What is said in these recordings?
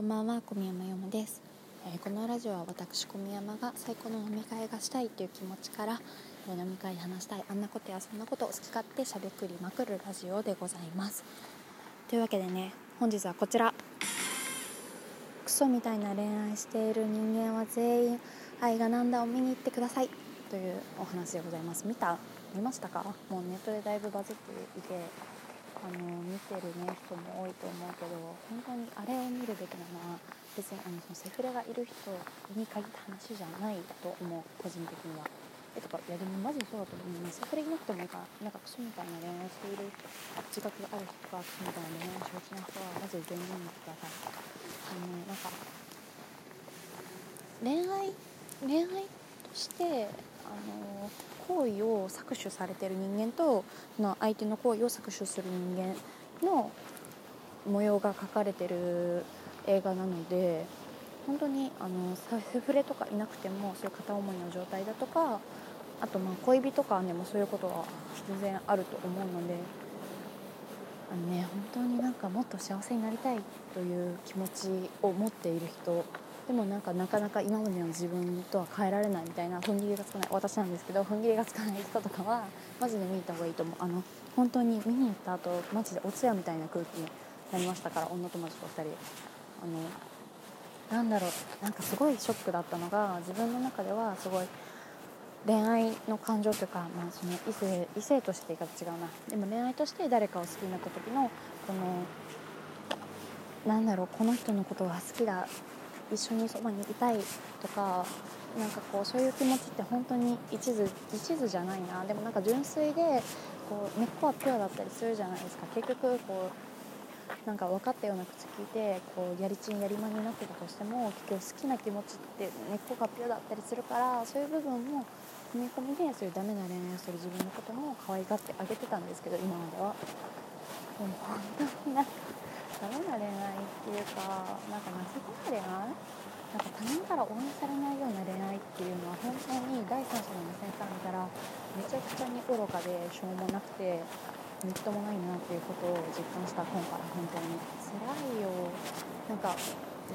こんばんは小宮山よもです、えー、このラジオは私小宮山が最高の飲み会がしたいという気持ちから、えー、飲み会で話したいあんなことやそんなことを好き勝手しゃべくりまくるラジオでございます。というわけでね本日はこちら。クソみたいな恋愛している人間は全員愛がなんだを見に行ってください。というお話でございます。見た？見ましたか？もうネットでだいぶバズっていて。あの見てる、ね、人も多いと思うけど本当にあれを見るべきなのは別にあのそのセフレがいる人に限った話じゃないと思う。個人的には。えとかいやでもマジそうだと思うねセフレいなくてもいいからなんかクソみたいな恋愛している自覚がある人とかクソみたいな恋愛を承知な人はマジで全然見てくださいあのなんか恋愛恋愛としてあの行為を搾取されてる人間との相手の行為を搾取する人間の模様が描かれてる映画なので本当にあのセフレとかいなくてもそういう片思いの状態だとかあとまあ恋人間でもそういうことは全然あると思うのであのね本当になんかもっと幸せになりたいという気持ちを持っている人でもなんかなかなか今までの自分とは変えられないみたいな踏ん切りがつかない。私なんですけど踏ん切りがつかない。人とかはマジで見に行った方がいいと思うあの本当に見に行った後マジでお通夜みたいな空気になりましたから女友達と2人あのなんだろう。なんかすごいショックだったのが自分の中ではすごい恋愛の感情というか、まあ、その異性異性として言い方違うな。でも恋愛として誰かを好きになった時のこのなんだろうこの人のことが好きだ一緒にそばにいたいとかなんかこうそういう気持ちって本当に一途一途じゃないなでもなんか純粋でこう根っこはピュアだったりするじゃないですか結局こうなんか分かったような口聞いてこうやりちんやりまになってたとしても結局好きな気持ちって根っこがピュアだったりするからそういう部分も踏み込みでそういうダメな恋愛をする自分のことも可愛がってあげてたんですけど今までは。本当になんかダメな恋愛っていうかなんか情けない？恋愛なんか他人から応援されないような恋愛っていうのは本当に第三者の目線から見たらめちゃくちゃに愚かでしょうもなくてみっともないなっていうことを実感した今回本当に。辛いよ。なんか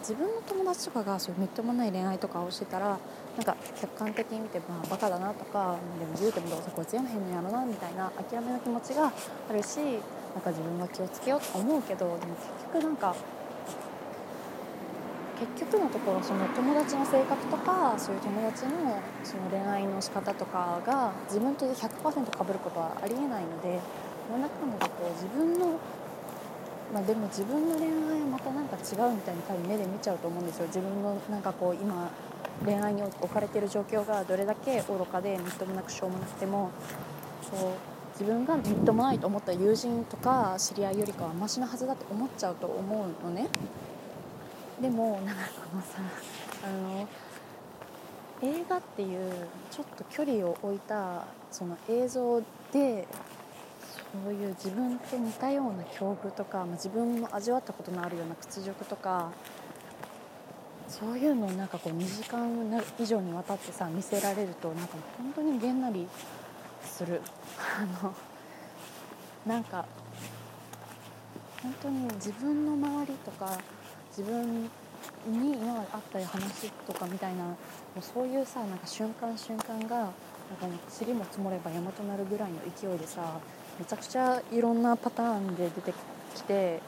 自分の友達とかがそういうみっともない恋愛とかをしてたらなんか客観的に見てまあバカだなとかでも言うてもどうせこいつやめへんのやろなみたいな諦めの気持ちがあるしなんか自分は気をつけようと思うけどでも結局なんか結局のところその友達の性格とかそういう友達のその恋愛の仕方とかが自分と100%かぶることはありえないのでなんだかんだこう自分のまあ、でも自分の恋愛はまたなんか違うみたいに多分目で見ちゃうと思うんですよ。自分のなんかこう今恋愛に置かれてる状況がどれだけ愚かでみっともなくしょうもなくても。そう。自分がみっともないと思った友人とか知り合いよりかはマシなはずだと思っちゃうと思うのね。でもなんかこのさあの映画っていうちょっと距離を置いたその映像でそういう自分と似たような境遇とか、まあ、自分も味わったことのあるような屈辱とかそういうのをなんかこう2時間以上にわたってさ見せられるとなんか本当にげんなりする。あのなんか本当に自分の周りとか自分に今あった話とかみたいなもうそういうさなんか瞬間瞬間がなんか塵も積もれば山となるぐらいの勢いでさめちゃくちゃいろんなパターンで出てきて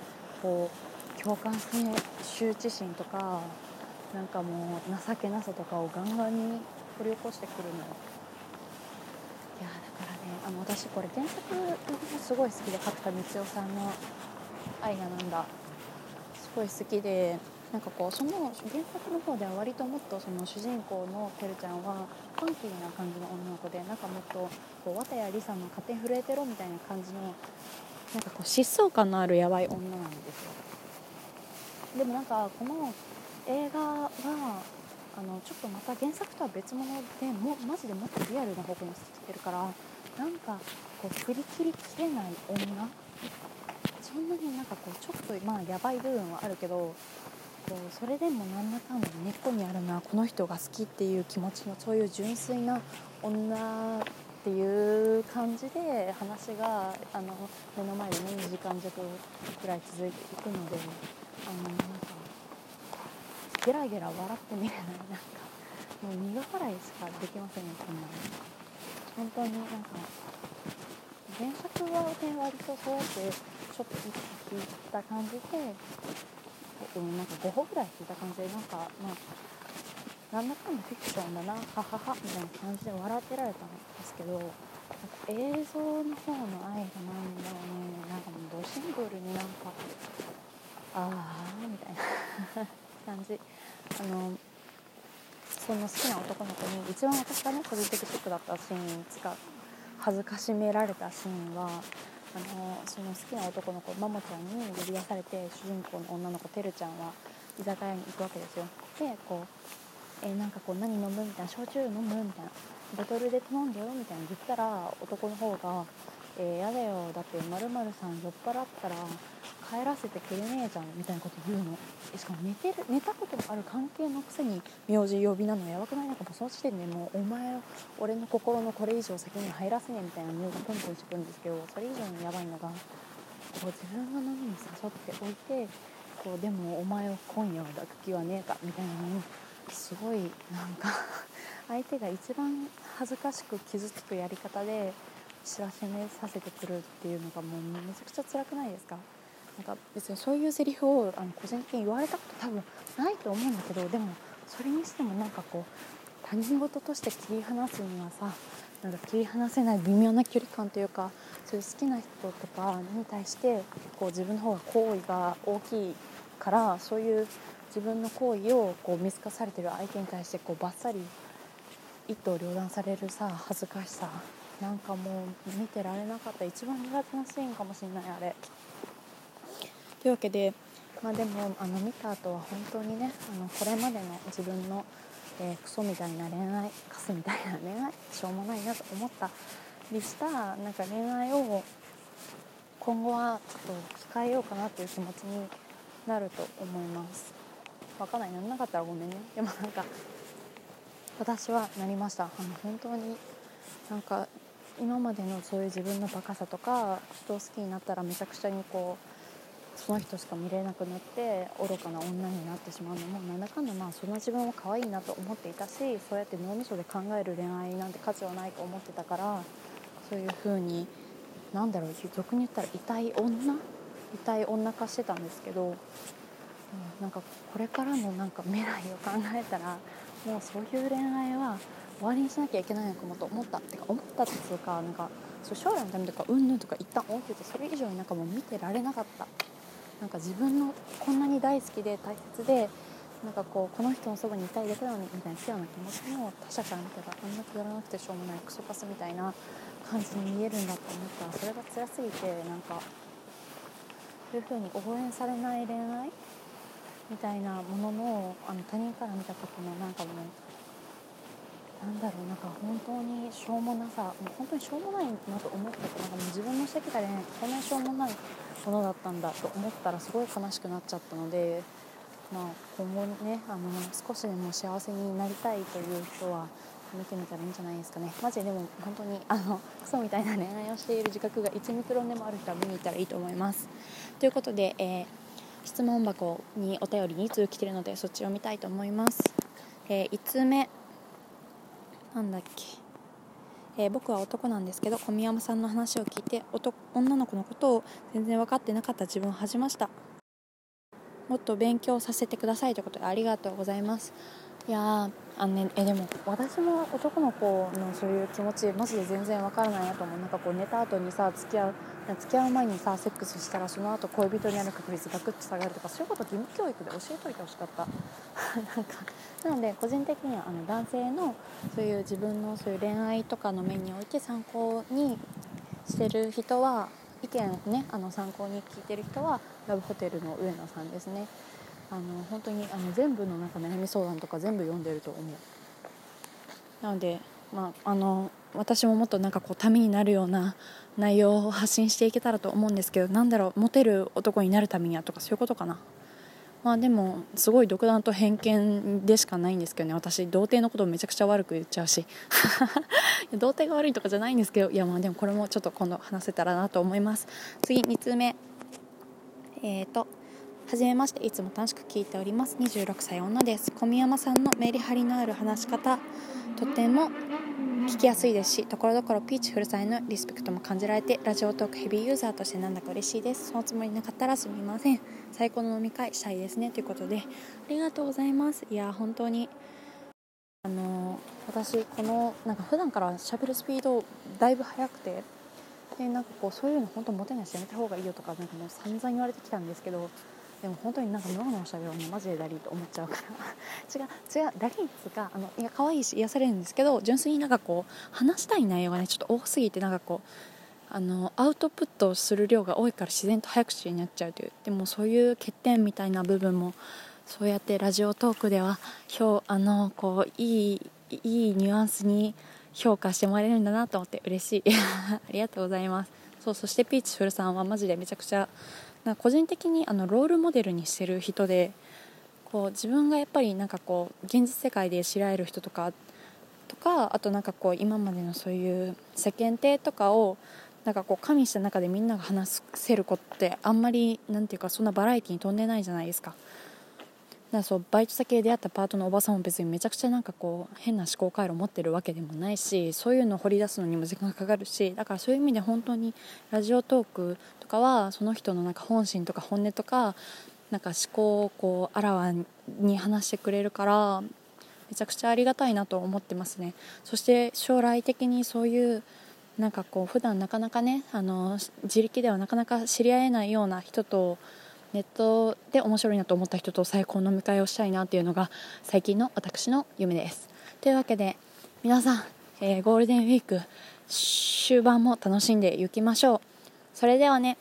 こう共感性羞恥心とかなんかもう情けなさとかをガンガンに掘り起こしてくるのよ。いやだからねあの私これ原作もすごい好きで角田光代さんの「愛がなんだ」すごい好きでなんかこうその原作の方では割ともっとその主人公のてるちゃんはファンキーな感じの女の子でなんかもっとこう綿谷りさの勝手に震えてろみたいな感じのなんかこう疾走感のあるやばい女なんですよ。でもなんかこの映画はあのちょっとまた原作とは別物でもマジでもっとリアルな方向にしてきてるからなんかこう振り切りきれない女？そんなになんかこうちょっとまあやばい部分はあるけどこうそれでも何らかの根っこにあるなこの人が好きっていう気持ちのそういう純粋な女っていう感じで話があの目の前でね2時間弱くらい続いていくのであのなんかゲラゲラ笑ってみれないなんかもう苦笑いしかできませんねこんなの本当になんか原作はね割とそうやってちょっと一気聞いた感じでうんなんか5歩ぐらい聞いた感じでなんかまあなんだかんだフィクションだなはははみたいな感じで笑ってられたんですけどなんか映像の方の愛がなんだろうねなんかもうドシンプルになんかああみたいな感じあのその好きな男の子に一番私がね個人的ショックだったシーンつか恥ずかしめられたシーンはあのその好きな男の子マモちゃんに呼び出されて主人公の女の子てるちゃんは居酒屋に行くわけですよでこう「え、なんかこう何飲む?」みたいな「焼酎飲む?」みたいな「ボトルで頼んでよ」みたいな言ったら男の方が「えー、やだよ。だってまるさん酔っ払ったら帰らせてくれねえじゃんみたいなこと言うのしかも寝てる寝たことがある関係のくせに名字呼びなのやばくないなんかもうその時点でもうお前を俺の心のこれ以上先に入らせねえみたいな匂いがプンプンしてくるんですけどそれ以上にやばいのがこう自分が飲みに誘っておいてこうでもお前を今夜は抱く気はねえかみたいなのにすごいなんか相手が一番恥ずかしく傷つくやり方で知らしめさせてくるっていうのがもうめちゃくちゃ辛くないですか？なんか別にそういうセリフをあの個人的に言われたこと多分ないと思うんだけどでもそれにしてもなんかこう他人事として切り離すにはさなんか切り離せない微妙な距離感というかそういう好きな人とかに対してこう自分の方が好意が大きいからそういう自分の行為をこう見透かされてる相手に対してこうバッサリ一刀両断されるさ恥ずかしさなんかもう見てられなかった。一番苦手なシーンかもしれないあれ。というわけで、まあ、でもあの見た後は本当にねあのこれまでの自分の、えー、クソみたいな恋愛カスみたいな恋愛しょうもないなと思ったりしたなんか恋愛を今後はちょっと控えようかなっていう気持ちになると思います。分かんない。ならなかったらごめんね。でもなんか私はなりました。あの本当になんか今までのそういう自分のバカさとか人を好きになったらめちゃくちゃにこうその人しか見れなくなって愚かな女になってしまうのもなんだかんだまあそんな自分は可愛いなと思っていたしそうやって脳みそで考える恋愛なんて価値はないと思ってたからそういう風になんだろう俗に言ったら痛い女？痛い女化してたんですけど、うん、なんかこれからのなんか未来を考えたらもうそういう恋愛は終わりにしなきゃいけないのかもと思った。ってか思ったっていうかなんかそう将来のためとかうんぬんとか一旦置いててそれ以上になんかもう見てられなかった。なんか自分のこんなに大好きで大切でなんかこうこの人のそばにいたいだけなのにみたいなピュアな気持ちも他者から見たらあんなくだらなくてしょうもない。クソパスみたいな感じに見えるんだと思った。らそれが辛すぎてなんかそういう風に応援されない恋愛みたいなもののあの他人から見た時のなんかもうなんだろうなんか本当にしょうもなさもう本当にしょうもないなと思ったけどなんかもう自分のしてきた恋愛こんなにしょうもないものだったんだと思ったらすごい悲しくなっちゃったので、まあ、今後ねあの少しでも幸せになりたいという人は見てみたらいいんじゃないですかね。マジででも本当にあのクソみたいな恋愛をしている自覚が1ミクロンでもある人は見に行ったらいいと思います。ということで、えー、質問箱にお便り2通来てるのでそっちを見たいと思います、えー、1通目。なんだっけ？えー、僕は男なんですけど小宮山さんの話を聞いて女の子のことを全然分かってなかった。自分を恥じました。もっと勉強させてくださいということでありがとうございます。いやあのねえでも私も男の子のそういう気持ちマジで全然わからないなと思う。なんかこう寝た後にさ付き合う付き合う前にさセックスしたらその後恋人になる確率がクッと下がるとかそういうこと義務教育で教えといてほしかった。なんかなので個人的にはあの男性のそういう自分のそういう恋愛とかの面において参考にしてる人は意見をねあの参考に聞いてる人はラブホテルの上野さんですね。あの本当にあの全部のなんか悩み相談とか全部読んでると思う。なのでまああの私ももっとなんかこうためになるような内容を発信していけたらと思うんですけどなんだろうモテる男になるためにはとかそういうことかな。まあでもすごい独断と偏見でしかないんですけどね。私童貞のことをめちゃくちゃ悪く言っちゃうし。童貞が悪いとかじゃないんですけど。いやまあでもこれもちょっと今度話せたらなと思います。次2通目。えーとはじめましていつも楽しく聞いております。26歳女です。小宮山さんのメリハリのある話し方。とても聞きやすいですしところどころピーチフルさんのリスペクトも感じられてラジオトークヘビーユーザーとしてなんだか嬉しいです。そのつもりなかったらすみません。最高の飲み会したいですね。ということでありがとうございます。いや本当にあの私このなんか普段から喋るスピードだいぶ速くてでなんかこうそういうの本当モテないしやめた方がいいよとかなんかもう散々言われてきたんですけどでも本当になんかノロノロしたらねマジでダリーと思っちゃうから違う違うダリーっつうかあのいや可愛いし癒されるんですけど純粋になんかこう話したい内容がねちょっと多すぎてなんかこうあのアウトプットする量が多いから自然と早口になっちゃうというでもそういう欠点みたいな部分もそうやってラジオトークでは表あのこういいいいニュアンスに評価してもらえるんだなと思って嬉しい。ありがとうございます。そうそしてピーチフルさんはマジでめちゃくちゃなんか個人的にあのロールモデルにしてる人でこう自分がやっぱりなんかこう現実世界で知られる人とかとかあとなんかこう今までのそういう世間体とかをなんかこう加味した中でみんなが話せることってあんまりなんていうかそんなバラエティに飛んでないじゃないですか。だそうバイト先で出会ったパートのおばさんも別にめちゃくちゃなんかこう変な思考回路を持ってるわけでもないしそういうのを掘り出すのにも時間がかかるしだからそういう意味で本当にラジオトークとかはその人のなんか本心とか本音とかなんか思考をこうあらわに話してくれるからめちゃくちゃありがたいなと思ってますね。そして将来的にそういうなんかこう普段なかなかねあの自力ではなかなか知り合えないような人とネットで面白いなと思った人と最高の迎えをしたいなっていうのが最近の私の夢です。というわけで皆さん、えー、ゴールデンウィーク終盤も楽しんでいきましょう。それではね